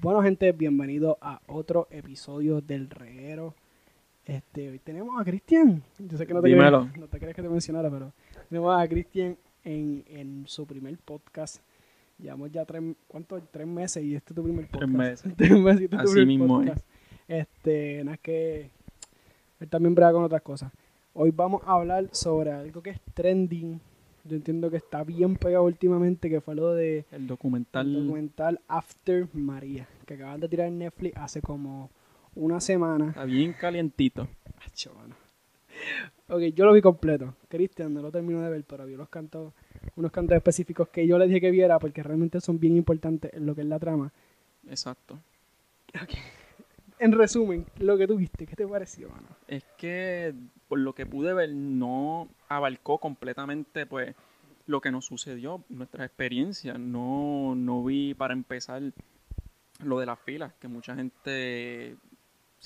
Bueno, gente, bienvenido a otro episodio del reguero. Este, hoy tenemos a Cristian. Yo sé que no te, Dímelo. quería, no te que te mencionara, pero tenemos a Cristian en, en su primer podcast. Llevamos ya tres, ¿cuántos? Tres meses y este es tu primer podcast. Tres meses. Tres meses y este es tu Así primer mismo es. podcast. Este, nada, es que él también brega con otras cosas. Hoy vamos a hablar sobre algo que es trending. Yo entiendo que está bien pegado últimamente, que fue lo de El documental. el documental After María, que acaban de tirar en Netflix hace como una semana. Está bien calientito. Acho, mano. Ok, yo lo vi completo. Cristian no lo terminó de ver, pero vio los cantos, unos cantos específicos que yo le dije que viera porque realmente son bien importantes en lo que es la trama. Exacto. En resumen, lo que tú viste, ¿qué te pareció, mano? Es que por lo que pude ver no abarcó completamente pues lo que nos sucedió, nuestras experiencias. No, no vi para empezar lo de las filas, que mucha gente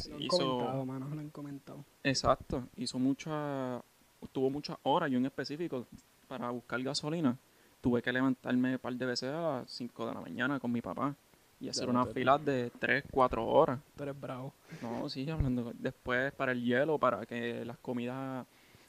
Lo han hizo... comentado, mano, lo han comentado. Exacto, hizo mucha, tuvo muchas horas, yo en específico, para buscar gasolina, tuve que levantarme un par de veces a las 5 de la mañana con mi papá y hacer unas filas de 3, 4 horas. Tú eres bravo. No, sí, hablando. Después para el hielo, para que las comidas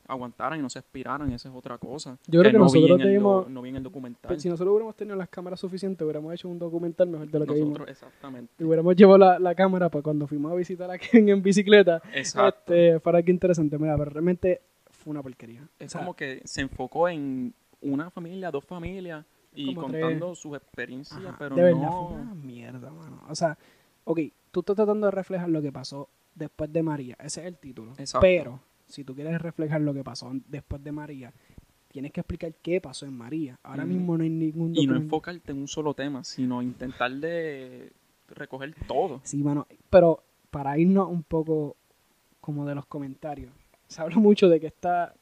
aguantaran y no se expiraran, esa es otra cosa. Yo creo que no nosotros debimos- no vi en el documental. Pero si nosotros hubiéramos tenido las cámaras suficientes, hubiéramos hecho un documental mejor de lo que vimos. Nosotros, exactamente. Y hubiéramos llevado la, la cámara para cuando fuimos a visitar a Ken en bicicleta. Exacto. Este, para que interesante, mira, pero realmente fue una porquería. Es O sea, como que se enfocó en una familia, dos familias y Como tres. contando sus experiencias, ajá, pero de verdad no... fue una mierda, mano. O sea, ok, tú estás tratando de reflejar lo que pasó después de María, ese es el título. Exacto. Pero, si tú quieres reflejar lo que pasó después de María, tienes que explicar qué pasó en María. Ahora Ujú. mismo no hay ningún Y no enfocarte en un solo tema, sino intentar de recoger todo. Sí, mano, pero para irnos un poco como de los comentarios, se habla mucho de que está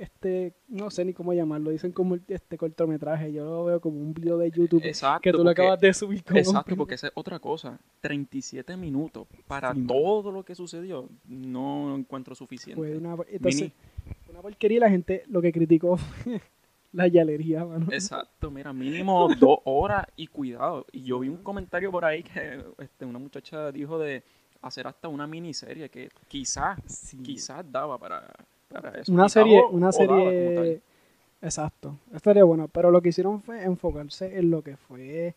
este, no sé ni cómo llamarlo, dicen como este cortometraje, yo lo veo como un video de YouTube Exacto. que tú lo porque- acabas de subir como Exacto, porque esa es otra cosa. 37 minutos para Sí, todo lo que sucedió, no encuentro suficiente. fue una, entonces, Mini. una porquería y la gente lo que criticó fue la yalería, mano. Exacto, mira, mínimo dos horas y cuidado. Y yo vi un comentario por ahí que este, una muchacha dijo de hacer hasta una miniserie que quizás, Sí. quizás daba para, para eso. una serie, o- una daba serie, exacto, estaría bueno, pero lo que hicieron fue enfocarse en lo que fue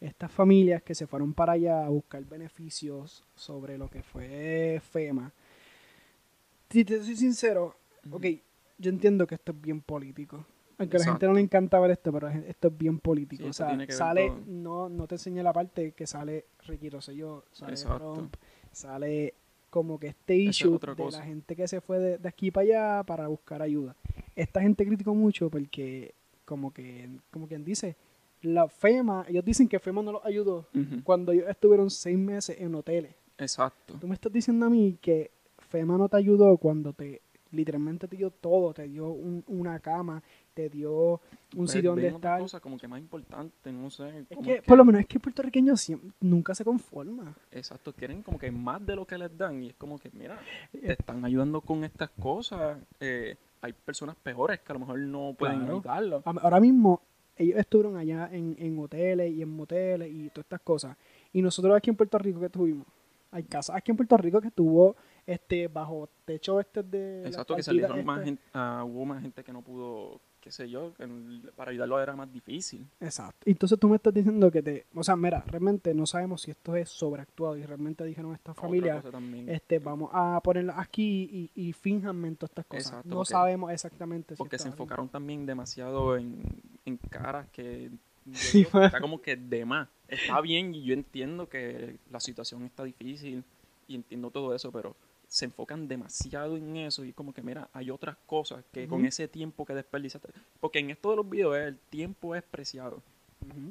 estas familias que se fueron para allá a buscar beneficios sobre lo que fue FEMA. Si te soy sincero, ok, yo entiendo que esto es bien político. Aunque a la gente no le encanta ver esto, pero esto es bien político. Sí, o sea, sale, no, no te enseña la parte que sale Ricky Rosselló, sale. Trump, sale como que este es issue de la gente que se fue de, de aquí para allá para buscar ayuda. Esta gente criticó mucho porque, como que, como quien dice, la FEMA, ellos dicen que FEMA no los ayudó cuando ellos estuvieron seis meses en hoteles. Exacto. Tú me estás diciendo a mí que FEMA no te ayudó cuando te literalmente te dio todo, te dio un- una cama, te dio un sitio donde estar. cosa como que más importante, no sé. Es que, por lo menos, es que el puertorriqueño siempre, nunca se conforma. Exacto, quieren como que más de lo que les dan y es como que, mira, Eh, te están ayudando con estas cosas. eh, hay personas peores que a lo mejor no pueden Claro. ayudarlo. Ahora mismo, ellos estuvieron allá en, en hoteles y en moteles y todas estas cosas. Y nosotros aquí en Puerto Rico, que tuvimos? Hay casas aquí en Puerto Rico que estuvo este, bajo techo este de. Exacto, que salieron más estas. gente, ah, hubo más gente que no pudo, qué sé yo, que para ayudarlo era más difícil. Exacto. Entonces tú me estás diciendo que te. O sea, mira, realmente no sabemos si esto es sobreactuado y realmente dijeron a esta familia. Este, vamos a ponerla aquí y, y fínjanme en todas estas cosas. Exacto, no porque- sabemos exactamente si porque se enfocaron también demasiado en, en caras que Sí, está como que de más. Está bien y yo entiendo que la situación está difícil y entiendo todo eso, pero se enfocan demasiado en eso y como que mira, hay otras cosas que con ese tiempo que desperdiciaste, porque en esto de los videos el tiempo es preciado.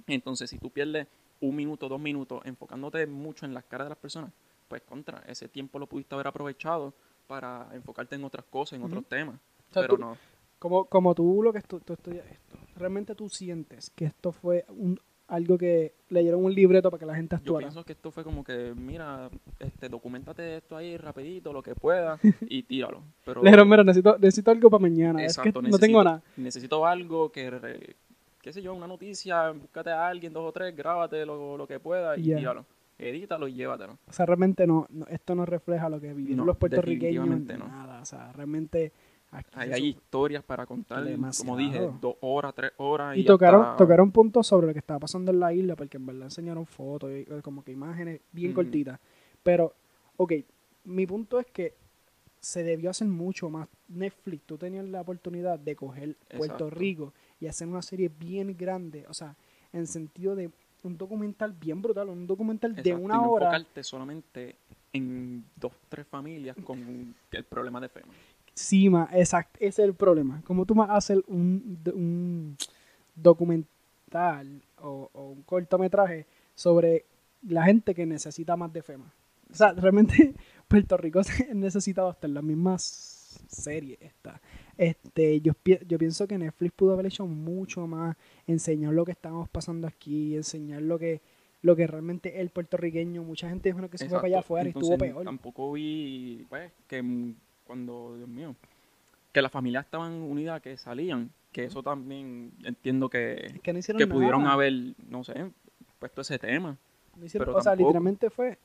Entonces, si tú pierdes un minuto, dos minutos enfocándote mucho en las caras de las personas, pues contra, ese tiempo lo pudiste haber aprovechado para enfocarte en otras cosas, en otros temas. O sea, pero tú- no. Como, como tú lo que estu- tú estudias esto, realmente tú sientes que esto fue un algo que leyeron un libreto para que la gente Yo actuara. pienso que esto fue como que, mira, este, documentate esto ahí rapidito, lo que puedas, y tíralo. Pero Le dijeron, mira, necesito, necesito algo para mañana. Exacto, es que no necesito- tengo nada. necesito algo que, qué sé yo, una noticia, búscate a alguien, dos o tres, grábate lo, lo que puedas y Ya. tíralo. Edítalo y llévatelo. O sea, realmente no, no- esto no refleja lo que vivieron No, los puertorriqueños. definitivamente no. Nada. O sea, realmente aquí Ahí hay historias para contar, Demasiado. como dije, dos horas, tres horas. Y, Y, tocaron, hasta- tocaron puntos sobre lo que estaba pasando en la isla, porque en verdad enseñaron fotos, y, eh, como que imágenes bien cortitas. Pero, ok, mi punto es que se debió hacer mucho más. Netflix, tú tenías la oportunidad de coger Puerto Exacto. Rico y hacer una serie bien grande, o sea, en sentido de un documental bien brutal, un documental de una y no hora. solamente en dos, tres familias con el problema de FEMA. Sí, ma, exacto, ese es el problema. Como tú vas a hacer un, un documental o, o un cortometraje sobre la gente que necesita más de FEMA. O sea, realmente Puerto Rico se necesitaba hasta en las mismas series esta. Este, yo, yo pienso que Netflix pudo haber hecho mucho más, enseñar lo que estamos pasando aquí, enseñar lo que lo que realmente el puertorriqueño, mucha gente dijo que se fue para allá afuera y estuvo peor. Tampoco vi, pues, que cuando, Dios mío, que las familias estaban unidas, que salían, que eso también entiendo que, Es que no hicieron que pudieron haber, no sé, puesto ese tema. No hicieron- Pero o sea, literalmente fue,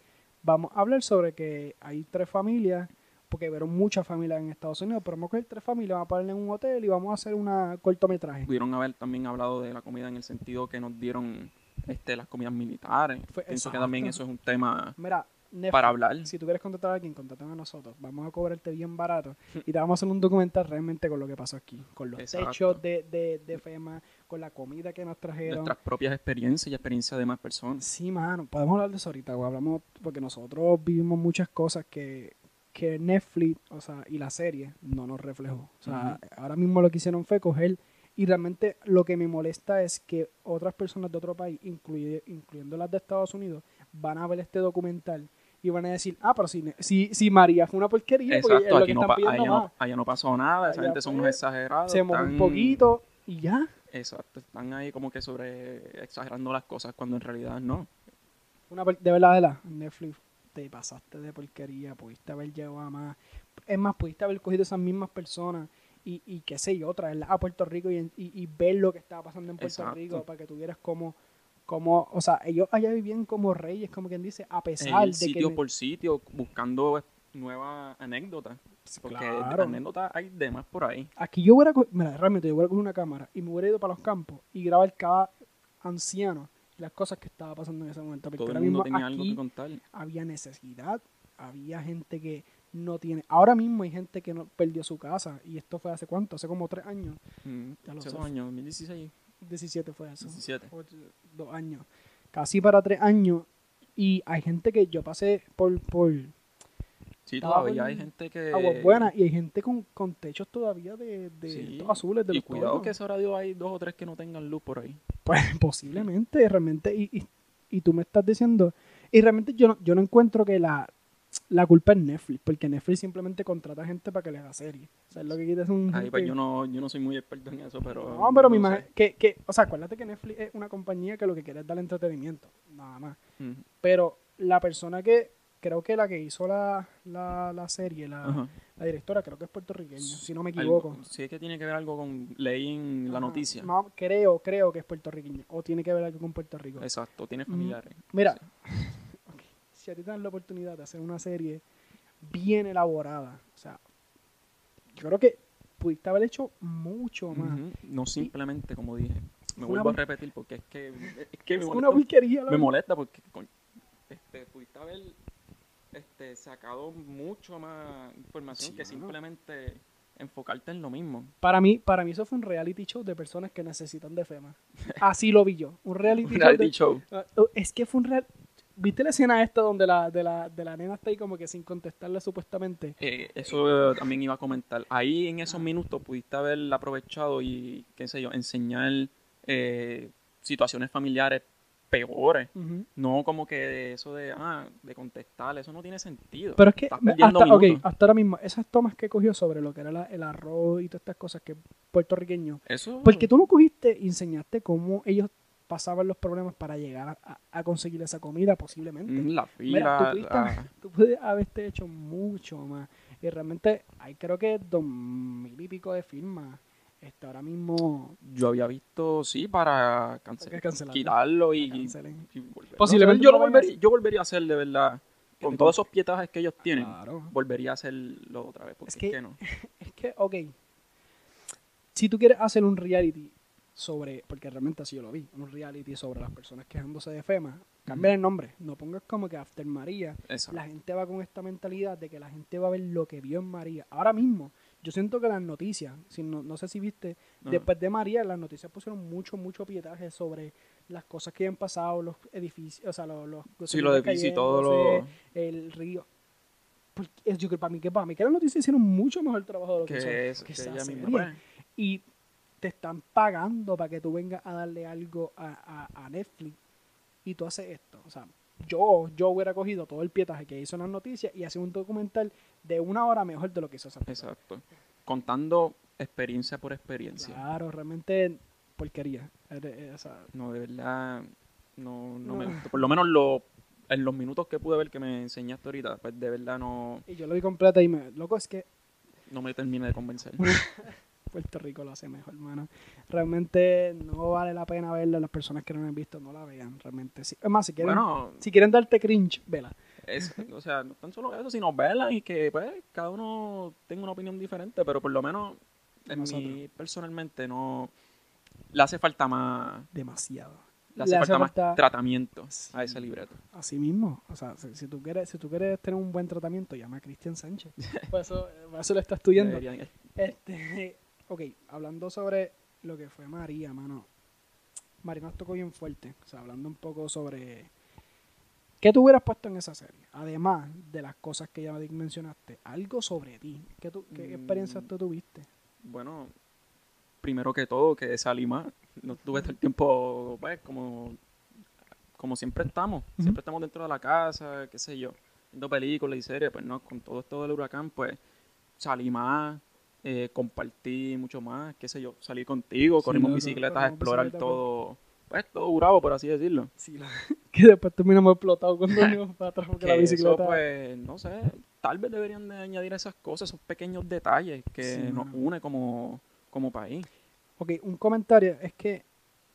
vamos a hablar sobre que hay tres familias, porque vieron muchas familias en Estados Unidos, pero vamos a coger tres familias, vamos a ponerle en un hotel y vamos a hacer una cortometraje. Pudieron haber también hablado de la comida en el sentido que nos dieron este, las comidas militares. Fue- Pienso que también eso es un tema Mira, Netflix, para hablar. si tú quieres contratar a alguien, contratan a nosotros. Vamos a cobrarte bien barato y te vamos a hacer un documental realmente con lo que pasó aquí, con los Exacto. techos de, de, de FEMA, con la comida que nos trajeron. Nuestras propias experiencias y experiencias de más personas. Sí, mano, podemos hablar de eso ahorita, güey. Hablamos, porque nosotros vivimos muchas cosas que, que Netflix, o sea, y la serie no nos reflejó. O sea, ahora mismo lo que hicieron fue coger, y realmente lo que me molesta es que otras personas de otro país, incluye- incluyendo las de Estados Unidos, van a ver este documental y van a decir, ah, pero si, si, si María fue una porquería, porque es Exacto, lo aquí que no, están allá, no, allá no pasó nada, esa gente son unos exagerados. Se mojó un están- poquito y ya. Exacto, están ahí como que sobre exagerando las cosas cuando en realidad no. Una de verdad, de verdad, Netflix, te pasaste de porquería, pudiste haber llevado a más. Es más, pudiste haber cogido esas mismas personas y, y qué sé yo, traerlas a Puerto Rico y, y, y ver lo que estaba pasando en Puerto Exacto. Rico para que tuvieras como, como, o sea, ellos allá vivían como reyes, como quien dice, a pesar Ir de sitio que... por sitio buscando nuevas anécdotas. Porque Claro. anécdotas hay demás por ahí. Aquí yo hubiera, mira, realmente yo hubiera cogido una cámara y me hubiera ido para los campos y grabar cada anciano y las cosas que estaba pasando en ese momento. Porque Todo el mundo mismo tenía algo que contar. había necesidad, había gente que no tiene. Ahora mismo hay gente que no perdió su casa y esto fue hace cuánto, hace como tres años, Mm, Ya lo hace dos años, 2016, 17 fue eso, 17. ocho, dos años, casi para tres años y hay gente que yo pasé por por Sí, todavía hay gente que... aguas buenas y hay gente con, con techos todavía de, de Sí, azules de y los cuidado toldos. que sabrá Dios hay dos o tres que no tengan luz por ahí. Pues posiblemente, realmente, y, y, y tú me estás diciendo, y realmente yo no, yo no encuentro que la, la culpa es Netflix, porque Netflix simplemente contrata gente para que le haga serie. O sea, lo que quita es un... Ahí pues yo no, yo no soy muy experto en eso, pero... no, pero no sé. imagino que, que, o sea, acuérdate que Netflix es una compañía que lo que quiere es dar entretenimiento, nada más. Pero la persona que, creo que la que hizo la, la, la serie, la, la directora, creo que es puertorriqueña, si no me equivoco. sí es que tiene que ver algo con... Leí en la noticia. No, creo, creo que es puertorriqueña, o tiene que ver algo con Puerto Rico. Exacto, tiene Mm, familiares. Mira, Sí. Si a ti te dan la oportunidad de hacer una serie bien elaborada, o sea, yo creo que pudiste haber hecho mucho más. No simplemente, como dije. Me vuelvo a repetir porque es que, es que me, es molesta, una porquería. me molesta porque coño, este, pudiste haber este, sacado mucho más información Sí, que simplemente enfocarte en lo mismo. Para mí, para mí eso fue un reality show de personas que necesitan de FEMA. Así lo vi yo. Un reality, Un show. reality de- show. Ah, oh, es que fue un real... ¿Viste la escena esta donde la, de, la, de la nena está ahí como que sin contestarle supuestamente? Eh, eso eh, también iba a comentar. Ahí en esos minutos pudiste haber aprovechado y, qué sé yo, enseñar eh, situaciones familiares peores. No como que eso de, ah, de contestar, eso no tiene sentido. Pero es que hasta, ok, minutos. hasta ahora mismo, esas tomas que cogió sobre lo que era la- el arroz y todas estas cosas que puertorriqueño, Eso, porque tú no cogiste y enseñaste cómo ellos pasaban los problemas para llegar a, a conseguir esa comida posiblemente. Mm, La Mira, tú, fila, pudiste, la- tú puedes haberte hecho mucho más. Y realmente hay creo que dos mil y pico de firmas. Este, ahora mismo yo había visto, sí, para cancel- que cancelarlo. quitarlo y, cancelen. y Posiblemente yo, no lo volvería, yo volvería a hacer de verdad. Con todos esos pietajes que ellos tienen, Claro. volvería a hacerlo otra vez. Porque Es es que, no. Es que, ok. Si tú quieres hacer un reality sobre, porque realmente así yo lo vi, un reality sobre las personas quejándose de FEMA, cambia el nombre. No pongas como que After María. La gente va con esta mentalidad de que la gente va a ver lo que vio en María. Ahora mismo, yo siento que las noticias, si no, no sé si viste, No. después de María, las noticias pusieron mucho, mucho pietaje sobre las cosas que habían pasado, los edificios, o sea, los... los Sí, lo de edificios y todo lo el río. Porque es- yo creo para mí que para mí que las noticias hicieron mucho mejor trabajo de lo que, que es que ella misma pues, y te están pagando para que tú vengas a darle algo a, a- a Netflix y tú haces esto. O sea, yo, yo hubiera cogido todo el pietaje que hizo en las noticias y hacer un documental de una hora mejor de lo que hizo esa persona. Exacto. Contando experiencia por experiencia. Claro, realmente porquería. Eh, o sea, No, de verdad, no, no me gustó. Por lo menos lo, en los minutos que pude ver que me enseñaste ahorita, pues de verdad no, y yo lo vi completa y me... Loco, es que no me termina de convencer. Puerto Rico lo hace mejor, hermano. Realmente no vale la pena verla. Las personas que no la han visto no la vean, realmente. Sí. Es más, si quieren, bueno, si quieren darte cringe, vela. es, o sea, no tan solo eso, sino verla y que pues cada uno tenga una opinión diferente, pero por lo menos en mí personalmente no le hace falta más, Demasiado. le hace, falta, más tratamiento a ese libreto. Así mismo. O sea, si, si tú quieres, si tú quieres tener un buen tratamiento, llama a Cristian Sánchez. Por eso, por eso lo está estudiando. Este, ok, hablando sobre lo que fue María, mano. María nos tocó bien fuerte. O sea, hablando un poco sobre. ¿Qué tú hubieras puesto en esa serie? Además de las cosas que ya mencionaste, algo sobre ti. ¿Qué, tú, qué Mm. experiencias tú tuviste? Bueno, primero que todo, que salí más. No tuve todo el tiempo, pues, como, como siempre estamos. Siempre estamos dentro de la casa, qué sé yo, viendo películas y series. Pues no, con todo esto del huracán, pues, salí más, eh, compartí mucho más, qué sé yo. Salí contigo, Sí, corrimos bicicletas a explorar todo, pues, todo Bravo, por así decirlo. Sí, la- que después terminamos explotado cuando venimos para atrás porque Que la bicicleta. eso, pues, no sé, tal vez deberían de añadir esas cosas, esos pequeños detalles que Sí, nos une como, como país. Ok, un comentario es que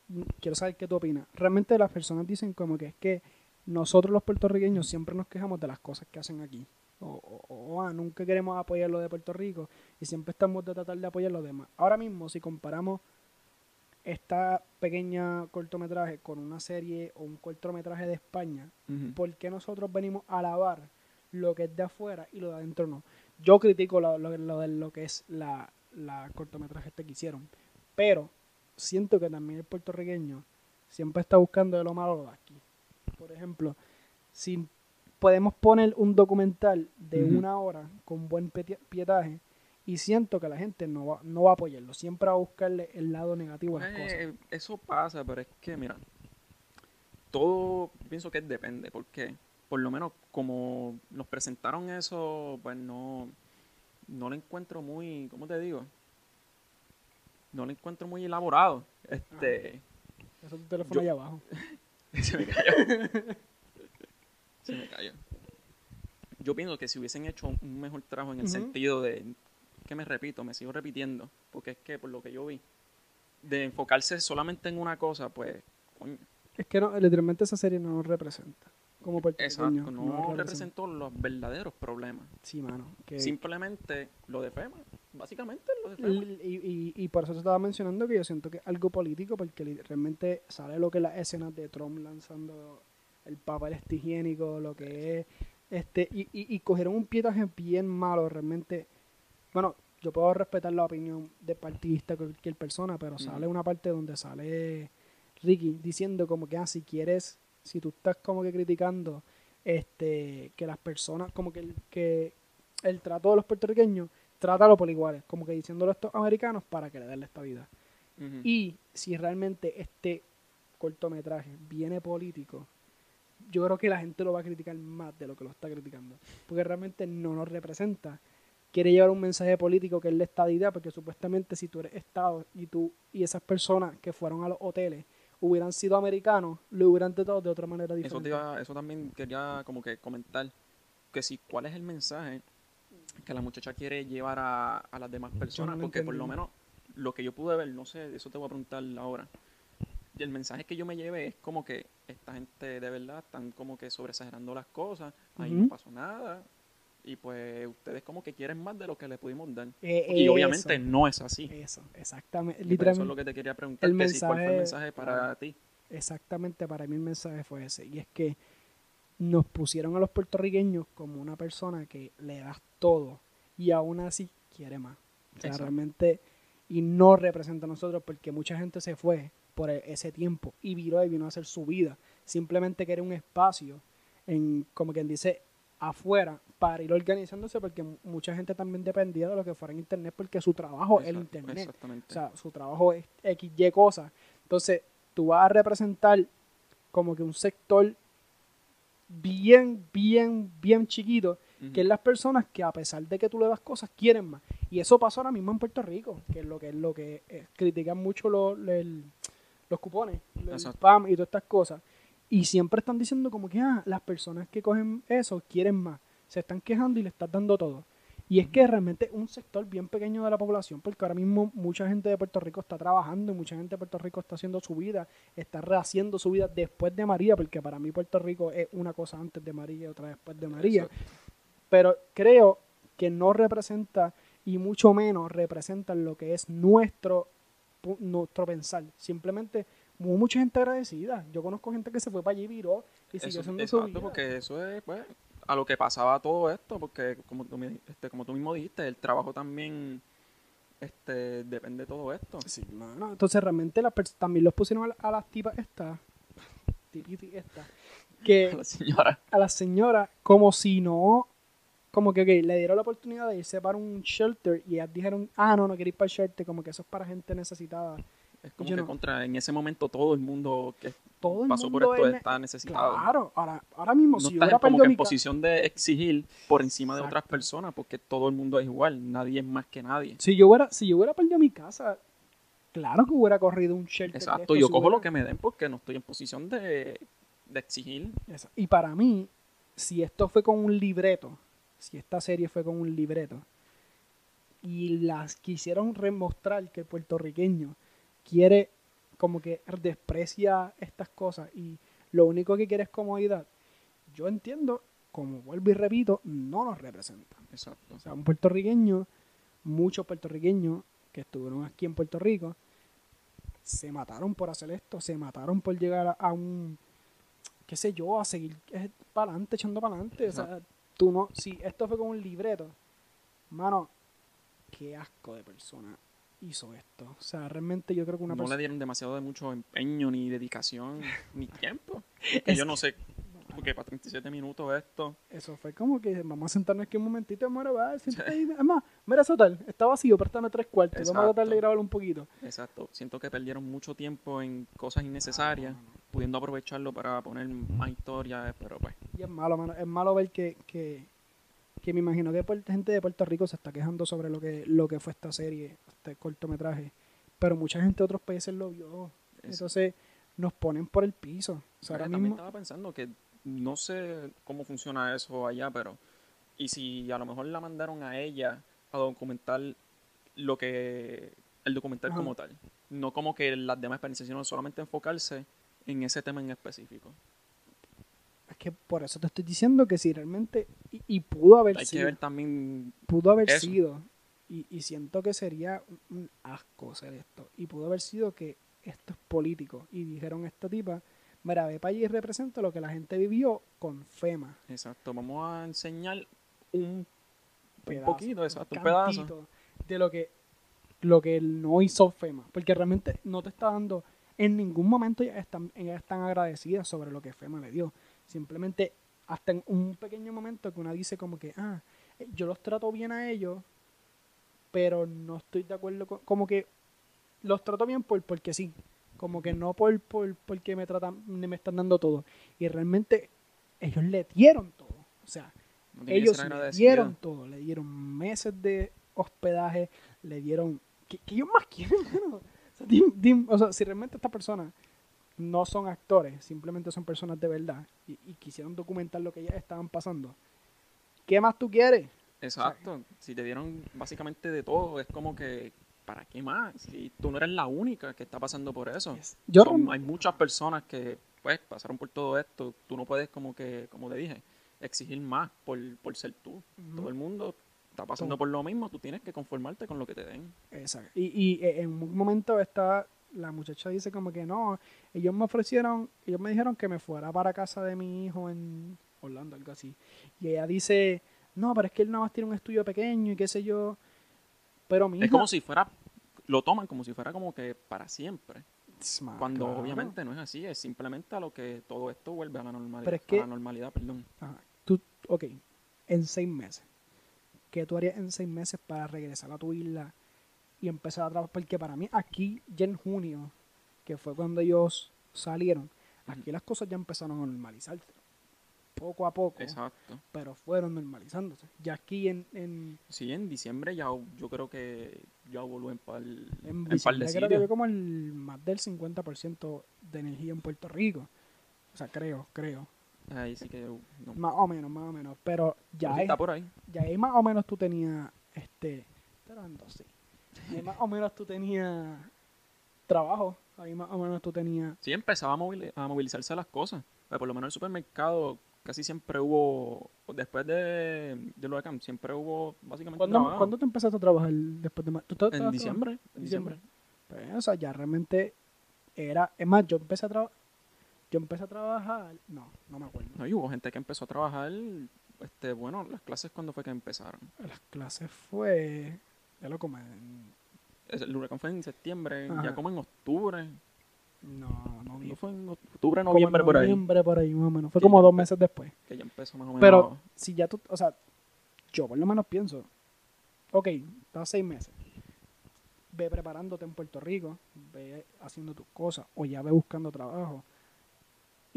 mm, quiero saber qué tú opinas. Realmente las personas dicen como que es que nosotros los puertorriqueños siempre nos quejamos de las cosas que hacen aquí. O, o- o, ah, nunca queremos apoyar lo de Puerto Rico y siempre estamos de tratar de apoyar los demás. Ahora mismo, si comparamos esta pequeña cortometraje con una serie o un cortometraje de España, Ujú. ¿por qué nosotros venimos a alabar lo que es de afuera y lo de adentro no? Yo critico lo, lo, lo de lo que es la, la cortometraje este que hicieron, pero siento que también el puertorriqueño siempre está buscando de lo malo de aquí. Por ejemplo, si podemos poner un documental de una hora con buen pietaje y siento que la gente no va, no va a apoyarlo, siempre va a buscarle el lado negativo a las cosas. Eh, eso pasa, pero es que, mira, todo pienso que depende, porque por lo menos como nos presentaron eso, pues no, no lo encuentro muy, ¿cómo te digo? No lo encuentro muy elaborado. Este, Eso es tu teléfono yo- allá abajo. se me cayó. se me cayó. Yo pienso que si hubiesen hecho un mejor trabajo en el sentido de, que me repito, me sigo repitiendo, porque es que por lo que yo vi, de enfocarse solamente en una cosa, pues, coño, Es que no, literalmente esa serie no nos representa. Como exacto, no, representa. representó los verdaderos problemas. Sí, mano. que- Simplemente lo de FEMA, básicamente lo de FEMA. y, y- y por eso te estaba mencionando que yo siento que es algo político, porque realmente sale lo que es las escenas de Trump lanzando el papel este higiénico, lo que es. este Y, y, y cogieron un pietaje bien malo, realmente. Bueno, yo puedo respetar la opinión de partidista de cualquier persona, pero sale una parte donde sale Ricky diciendo como que, ah, si quieres, si tú estás como que criticando este que las personas, como que el, que el trato de los puertorriqueños, trátalo por iguales, como que diciéndolo a estos americanos para que le den la estabilidad. Y si realmente este cortometraje viene político, yo creo que la gente lo va a criticar más de lo que lo está criticando, porque realmente no nos representa. Quiere llevar un mensaje político que es la estadidad, porque supuestamente si tú eres Estado y tú y esas personas que fueron a los hoteles hubieran sido americanos, lo hubieran tratado de otra manera Eso, diferente. te iba- eso también quería como que comentar. Que si, ¿cuál es el mensaje que la muchacha quiere llevar a, a las demás personas? Porque por lo menos lo que yo pude ver, no sé, eso te voy a preguntar ahora. Y el mensaje que yo me llevé es como que esta gente de verdad están como que sobreexagerando las cosas, ahí no pasó nada, y pues ustedes como que quieren más de lo que le pudimos dar. Eh, Y obviamente eso, no es así. Eso, exactamente. Y Literalmente. eso es lo que te quería preguntar, el que si, ¿cuál fue el mensaje- mensaje para ti? Exactamente, para mí el mensaje fue ese. Y es que nos pusieron a los puertorriqueños como una persona que le das todo y aún así quiere más. O sea, realmente, y no representa a nosotros porque mucha gente se fue por e- ese tiempo y viró y vino a hacer su vida. Simplemente quería un espacio, en como quien dice, afuera para ir organizándose porque mu- mucha gente también dependía de lo que fuera en internet porque su trabajo es el internet. Exactamente. O sea, su trabajo es XY cosas. Entonces, tú vas a representar como que un sector bien, bien, bien chiquito, que es las personas que a pesar de que tú le das cosas, quieren más. Y eso pasó ahora mismo en Puerto Rico, que es lo que es lo que eh, critican mucho el- los cupones, el spam y todas estas cosas. Y siempre están diciendo como que ah, las personas que cogen eso quieren más. Se están quejando y le estás dando todo. Y es que realmente es un sector bien pequeño de la población, porque ahora mismo mucha gente de Puerto Rico está trabajando, y mucha gente de Puerto Rico está haciendo su vida, está rehaciendo su vida después de María, porque para mí Puerto Rico es una cosa antes de María y otra después de María. Exacto. Pero creo que no representa, y mucho menos representa lo que es nuestro, nuestro pensar. Simplemente hubo mucha gente agradecida. Yo conozco gente que se fue para allí y viró y siguió Eso- haciendo su exacto, vida. porque eso es pues, a lo que pasaba todo esto, porque como tú, este, como tú mismo dijiste, el trabajo también este, depende de todo esto. Sí, mano. Entonces realmente las pers- también los pusieron a, la- a las tipas estas, tipiti estas, que La señora. a las señoras como si no, como que le dieron la oportunidad de irse para un shelter y ellas dijeron, ah, no, no quiero ir para el shelter, como que eso es para gente necesitada. Es como Yo que no. contra, en ese momento todo el mundo que Todo el pasó por mundo esto es ne- está necesitado. Claro, ahora, ahora mismo, no si yo estás en- como que en posición de exigir por encima de otras personas, porque todo el mundo es igual, nadie es más que nadie. si yo hubiera, si yo hubiera perdido mi casa, claro que hubiera corrido un shelter. Exacto, esto, yo si cojo lo que me den porque no estoy en posición de, de exigir. Y para mí, si esto fue con un libreto, si esta serie fue con un libreto, y las quisieron remostrar que el puertorriqueño quiere, como que desprecia estas cosas y lo único que quiere es comodidad, yo entiendo, como vuelvo y repito, no nos representa. Exacto. O sea, un puertorriqueño, muchos puertorriqueños que estuvieron aquí en Puerto Rico, se mataron por hacer esto, se mataron por llegar a, a un, qué sé yo, a seguir para adelante, echando para adelante. O sea, tú no, si esto fue con un libreto, mano, qué asco de persona hizo esto. O sea, realmente yo creo que una no le persona... dieron demasiado de mucho empeño, ni dedicación, ni tiempo. Que Es yo no sé, porque para 37 minutos esto, Eso fue como que vamos a sentarnos aquí un momentito, amor, va, siéntate ahí. Es más, mira ese hotel, está vacío, préstame tres cuartos. Vamos a tratar de grabarlo un poquito. exacto, siento que perdieron mucho tiempo en cosas innecesarias, No, no, no. Pudiendo aprovecharlo para poner más historias, pero pues, Y es malo, mano. Es malo ver que, que, que me imagino que puer- gente de Puerto Rico se está quejando sobre lo que, lo que fue esta serie, este cortometraje. Pero mucha gente de otros países lo vio. Eso. Entonces nos ponen por el piso. O sea, ahora también mismo, estaba pensando que no sé cómo funciona eso allá, pero y si a lo mejor la mandaron a ella a documentar lo que el documental Ajá. como tal, no como que las demás experiencias, sino solamente enfocarse en ese tema en específico. es que por eso te estoy diciendo que si realmente. Y, y pudo haber Hay que sido. ver también pudo haber eso. sido. Y, y siento que sería un- un asco hacer esto. Y pudo haber sido que esto es político. Y dijeron a esta tipa, mira, ve para allí y representa lo que la gente vivió con FEMA. Exacto, vamos a enseñar un, un pedazo, poquito, exacto, un pedazo. de lo que lo que no hizo FEMA, porque realmente no te está dando en ningún momento ellas están, ellas están agradecidas sobre lo que FEMA le dio. Simplemente hasta en un pequeño momento que una dice como que, ah, eh, yo los trato bien a ellos, pero no estoy de acuerdo con, como que los trato bien por porque sí, como que no por, por porque me tratan, me están dando todo. Y realmente ellos le dieron todo. O sea, No ellos le dieron todo, le dieron meses de hospedaje, le dieron... ¿Qué, qué ellos más quieren? O sea, dim- dim- o sea, si realmente esta persona no son actores, simplemente son personas de verdad y, y quisieron documentar lo que ellas estaban pasando. ¿Qué más tú quieres? Exacto. Si te dieron básicamente de todo, es como que, ¿para qué más? Si tú no eres la única que está pasando por eso. Yo Son- hay muchas personas que, pues, pasaron por todo esto. Tú no puedes, como que, como te dije, exigir más por, por ser tú. Todo el mundo está pasando por lo mismo. Tú tienes que conformarte con lo que te den. Exacto. Y, y eh, en un momento está, la muchacha dice como que no, ellos me ofrecieron, ellos me dijeron que me fuera para casa de mi hijo en Orlando, algo así. Y ella dice, no, pero es que él nada más tiene un estudio pequeño y qué sé yo. Pero mi Es hija- como si fuera, lo toman como si fuera como que para siempre. Cuando claro. obviamente no es así, es simplemente a lo que todo esto vuelve a la normalidad. Pero es a que- la normalidad, perdón. Ajá. Tú, ok, en seis meses. ¿Qué tú harías en seis meses para regresar a tu isla y empezar a trabajar? Porque para mí aquí, ya en junio, que fue cuando ellos salieron, aquí las cosas ya empezaron a normalizarse. Poco a poco, Exacto. pero fueron normalizándose. Ya aquí en, en, Sí, en diciembre ya yo creo que ya hubo en par, en en par de creo que había como el más del 50% de energía en Puerto Rico. O sea, creo, creo. Ahí sí que no. Más o menos, más o menos. Pero ya Pero es, está por ahí. ya ahí más o menos tú tenías, este, esperando, sí. Ahí más o menos tú tenías trabajo, ahí más o menos tú tenías, Sí, empezaba a, movili- a movilizarse las cosas. Pero por lo menos el supermercado casi siempre hubo, después de, de lo de Camp, siempre hubo básicamente ¿cuándo, trabajo. ¿cuándo te empezaste a trabajar después de ¿tú En diciembre. En diciembre. Pues, o sea, ya realmente era, es más, yo empecé a trabajar, yo empecé a trabajar, no, no me acuerdo. No, y hubo gente que empezó a trabajar, este, bueno, las clases cuando fue que empezaron. Las clases fue, ya lo como en- El huracán fue en septiembre, Ajá. ya como en octubre. no, no. No fue en octubre, como en noviembre por ahí. noviembre por ahí más o menos, fue como dos meses después. Que ya empezó más o menos. Pero si ya tú, o sea, yo por lo menos pienso, ok, estás seis meses, ve preparándote en Puerto Rico, ve haciendo tus cosas, o ya ve buscando trabajo.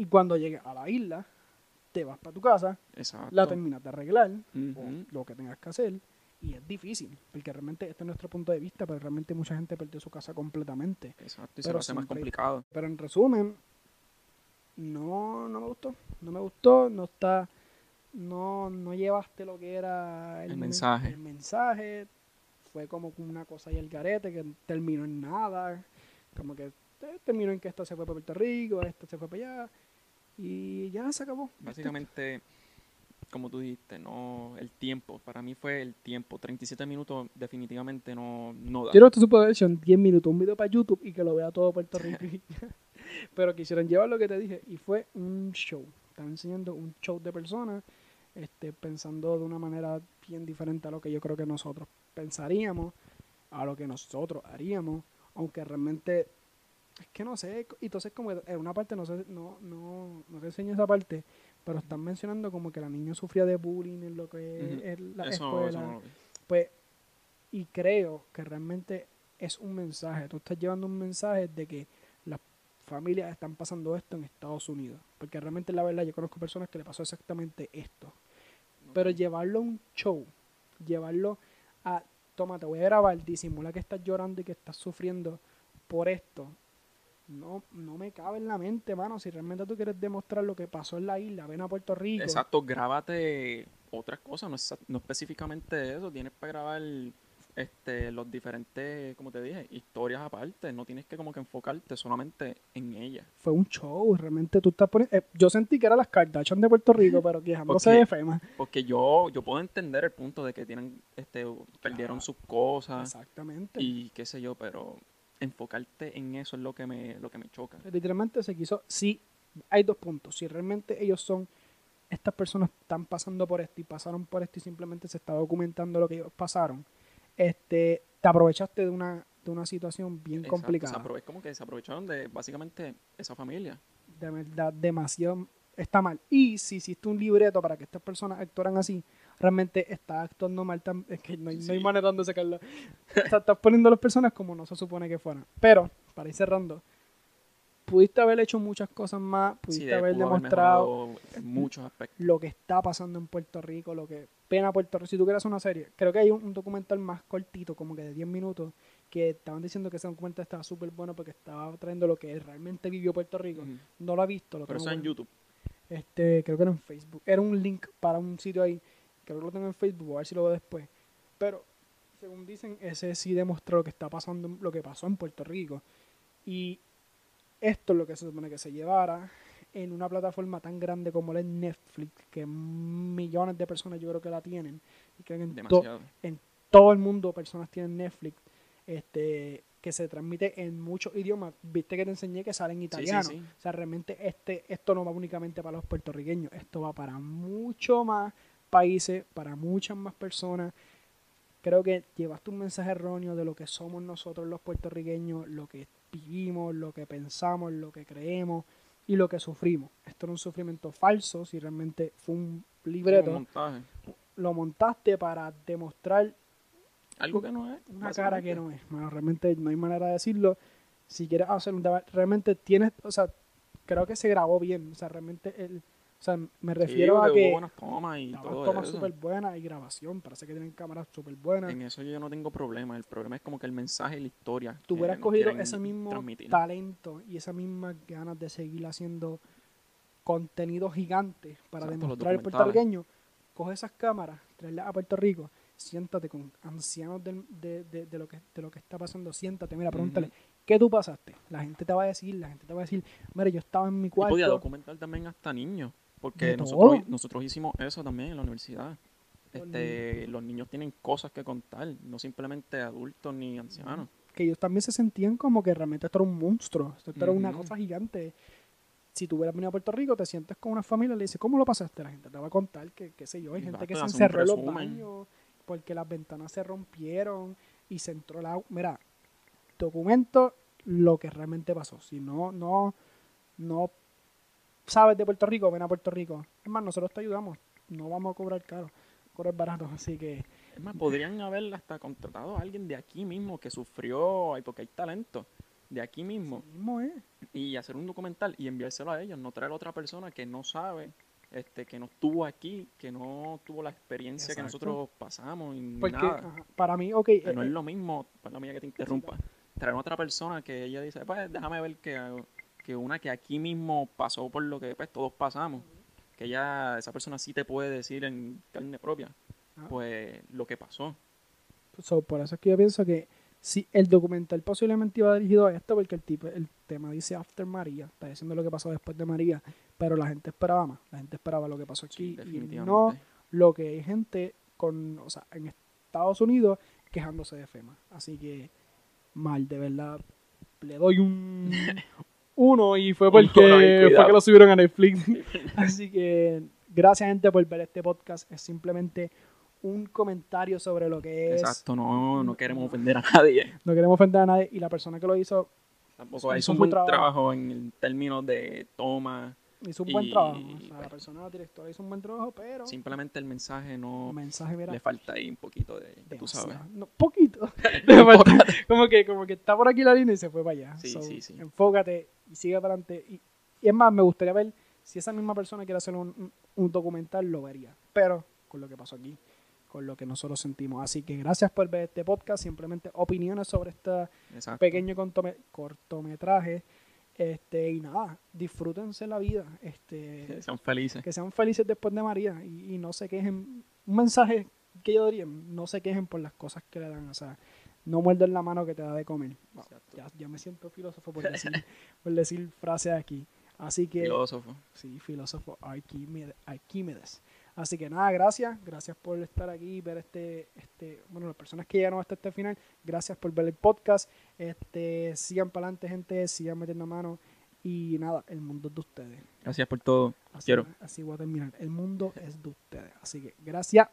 Y cuando llegues a la isla, te vas para tu casa, Exacto. la terminas de arreglar, o lo que tengas que hacer, y es difícil, porque realmente este es nuestro punto de vista, pero realmente mucha gente perdió su casa completamente. Exacto, y se pero lo hace más complicado. Pero en resumen, no, no me gustó. No me gustó, no está, no, no llevaste lo que era El men- mensaje. El mensaje fue como una cosa y el garete que terminó en nada. Como que eh, terminó en que esta se fue para Puerto Rico, esta se fue para allá. Y ya se acabó. Básicamente, como tú dijiste, no el tiempo. Para mí fue el tiempo. 37 minutos definitivamente no, no da. Yo se puede ver en 10 minutos, un video para YouTube y que lo vea todo Puerto Rico. Pero quisieron llevar lo que te dije y fue un show. Están enseñando un show de personas este, pensando de una manera bien diferente a lo que yo creo que nosotros pensaríamos, a lo que nosotros haríamos, aunque realmente es que no sé, y entonces como que en una parte no se, no, no, no se enseña esa parte, pero están mencionando como que la niña sufría de bullying en lo que es la eso, escuela. eso. Pues, y creo que realmente es un mensaje. Tú estás llevando un mensaje de que las familias están pasando esto en Estados Unidos. Porque realmente, la verdad, yo conozco personas que le pasó exactamente esto. Pero llevarlo a un show, llevarlo a, toma, te voy a grabar, disimula que estás llorando y que estás sufriendo por esto. No, no me cabe en la mente, mano. Si realmente tú quieres demostrar lo que pasó en la isla, ven a Puerto Rico. Exacto, grábate otras cosas, no, es- no específicamente eso. Tienes que grabar este, los diferentes, como te dije, historias aparte. No tienes que como que enfocarte solamente en ella. fue un show, realmente tú estás poniendo... eh, yo sentí que era las Kardashian de Puerto Rico, pero quejándose Ok. de FEMA. Porque yo, yo puedo entender el punto de que tienen, este, perdieron Claro. sus cosas Exactamente. y qué sé yo, pero enfocarte en eso es lo que me, lo que me choca. Literalmente se quiso... Sí, hay dos puntos. Si realmente ellos son... Estas personas están pasando por esto y pasaron por esto y simplemente se está documentando lo que ellos pasaron, este, te aprovechaste de una, de una situación bien Exacto, complicada. Aprove- como que se aprovecharon de básicamente esa familia. de verdad demasiado está mal. Y si hiciste un libreto para que estas personas actuaran así, realmente está actuando mal. Es que no hay, no hay Sí. manera donde. O sea, estás poniendo a las personas como no se supone que fueran. Pero, para ir cerrando, pudiste haber hecho muchas cosas más, pudiste Sí, haber demostrado en muchos aspectos. lo que está pasando en Puerto Rico, lo que pena Puerto Rico. Si tú quieres una serie, creo que hay un, un documental más cortito, como que de 10 minutos, que estaban diciendo que ese documental estaba súper bueno porque estaba trayendo lo que realmente vivió Puerto Rico. No lo he visto, lo Pero eso en YouTube. Este, creo que era en Facebook. Era un link para un sitio ahí. Creo que lo tengo en Facebook, a ver si lo veo después. Pero, según dicen, ese sí demostró lo que está pasando, lo que pasó en Puerto Rico. Y esto es lo que se supone que se llevara en una plataforma tan grande como la Netflix, que millones de personas yo creo que la tienen. Y creo que en, to- Demasiado. todo el mundo personas tienen Netflix. Este, que se transmite en muchos idiomas. Viste que te enseñé que sale en Sí, sí, italiano. sí. O sea, realmente este, esto no va únicamente para los puertorriqueños, esto va para mucho más países, para muchas más personas. Creo que llevaste un mensaje erróneo de lo que somos nosotros los puertorriqueños, lo que vivimos, lo que pensamos, lo que creemos y lo que sufrimos. Esto era un sufrimiento falso, si realmente fue un libreto, montaje. lo montaste para demostrar Algo que no es. una cara que no es. Mano, realmente no hay manera de decirlo. Si quieres hacer un debate, realmente tienes, o sea, creo que se grabó bien. O sea, realmente, el, o sea, me Sí, refiero a porque hubo que buenas tomas y todo tomas súper buenas y grabación. Parece que tienen cámaras súper buenas. En eso yo no tengo problema. El problema es como que el mensaje y la historia. Tú que hubieras cogido ese mismo transmitir. talento y esas mismas ganas de seguir haciendo contenido gigante para Exacto, demostrar el documentales. puertorriqueño. Coge esas cámaras, tráelas a Puerto Rico, siéntate con ancianos de, de- de lo que, de lo que está pasando, siéntate, mira, pregúntale. ¿qué tú pasaste? La gente te va a decir, la gente te va a decir, mira, yo estaba en mi Y cuarto. podía documentar también hasta niños. Porque nosotros, nosotros hicimos eso también en la universidad. Este, los niños tienen cosas que contar, no simplemente adultos ni ancianos. que ellos también se sentían como que realmente esto era un monstruo, esto era una cosa gigante. Si tú hubieras venido a Puerto Rico, te sientes con una familia y le dices, ¿cómo lo pasaste? La gente te va a contar que, qué sé yo, hay gente que se encerró en los baños porque las ventanas se rompieron y se entró agua. Mira, documento lo que realmente pasó. Si no, no, no sabes de Puerto Rico, ven a Puerto Rico. Es más, nosotros te ayudamos. No vamos a cobrar caro, cobrar barato. Así que Es más, podrían haber hasta contratado a alguien de aquí mismo que sufrió, porque hay talento, de aquí mismo, es. y hacer un documental y enviárselo a ellos, no traer a otra persona que no sabe, este, que no estuvo aquí, que no tuvo la experiencia que nosotros pasamos y Porque nada. ajá, para mí, ok, Que no eh, es lo mismo, para mía que te interrumpa, traer a otra persona que ella dice, pues déjame ver que, que una que aquí mismo pasó por lo que pues, todos pasamos, que ella, esa persona sí te puede decir en carne propia, Ah. pues lo que pasó. So, por eso es que yo pienso que si el documental posiblemente iba dirigido a esto, porque el tipo, el tema dice After María, está diciendo lo que pasó después de María, pero la gente esperaba más, la gente esperaba lo que pasó Sí, aquí y definitivamente. no lo que hay gente con, o sea, en Estados Unidos quejándose de FEMA. Así que mal, de verdad, le doy un uno y fue porque fue que lo subieron a Netflix. Así que gracias gente por ver este podcast. Es simplemente un comentario sobre lo que es. Exacto, no, no queremos ofender a nadie. No queremos ofender a nadie y la persona que lo hizo Tampoco Hizo un buen trabajo. trabajo en términos de toma. hizo un buen trabajo. O sea, la pues, persona directora hizo un buen trabajo, pero Simplemente el mensaje no el mensaje mira, le falta ahí un poquito de, de tú sabes. No, poquito. Como que como que está por aquí la línea y se fue para allá. Sí, So, sí, sí. Enfócate y sigue para adelante. Y, y es más, me gustaría ver si esa misma persona quiere hacer un, un- documental, lo vería. Pero con lo que pasó aquí, con lo que nosotros sentimos. Así que gracias por ver este podcast. Simplemente opiniones sobre este pequeño cortometraje. Este, y nada, disfrútense la vida. Este, Que sean felices. que sean felices después de María y, y no se quejen. Un mensaje que yo diría, no se quejen por las cosas que le dan. O sea, no muerden la mano que te da de comer. Wow, ya, ya me siento filósofo por decir, por decir frases aquí. Así que, Filósofo. sí, filósofo Arquímedes, Arquímedes. Así que nada, gracias. Gracias por estar aquí y ver este, este, bueno, las personas que llegaron hasta este final, gracias por ver el podcast. Este, sigan para adelante, gente, sigan metiendo mano. Y nada, el mundo es de ustedes. Gracias por todo. Así, Quiero. así voy a terminar. El mundo es de ustedes. Así que gracias.